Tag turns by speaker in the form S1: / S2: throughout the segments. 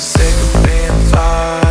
S1: to say goodbye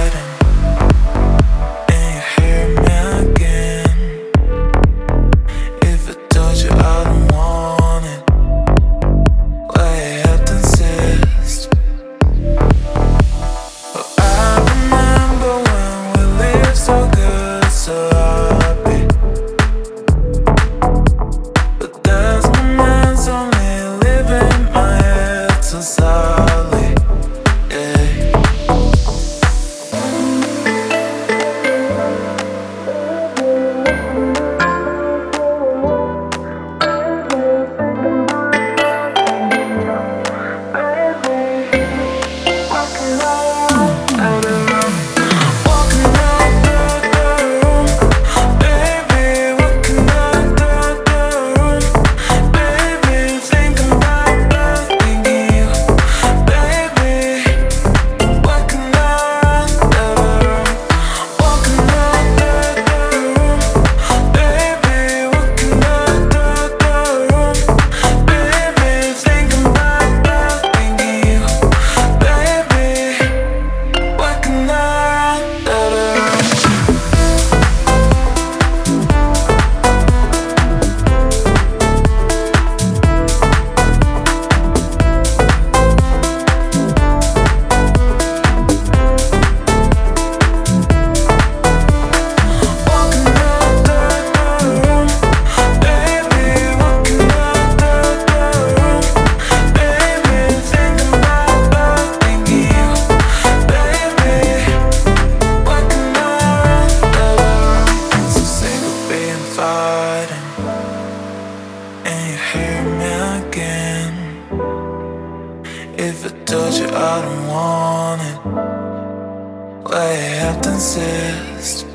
S1: told you I don't want it. Why you have to insist?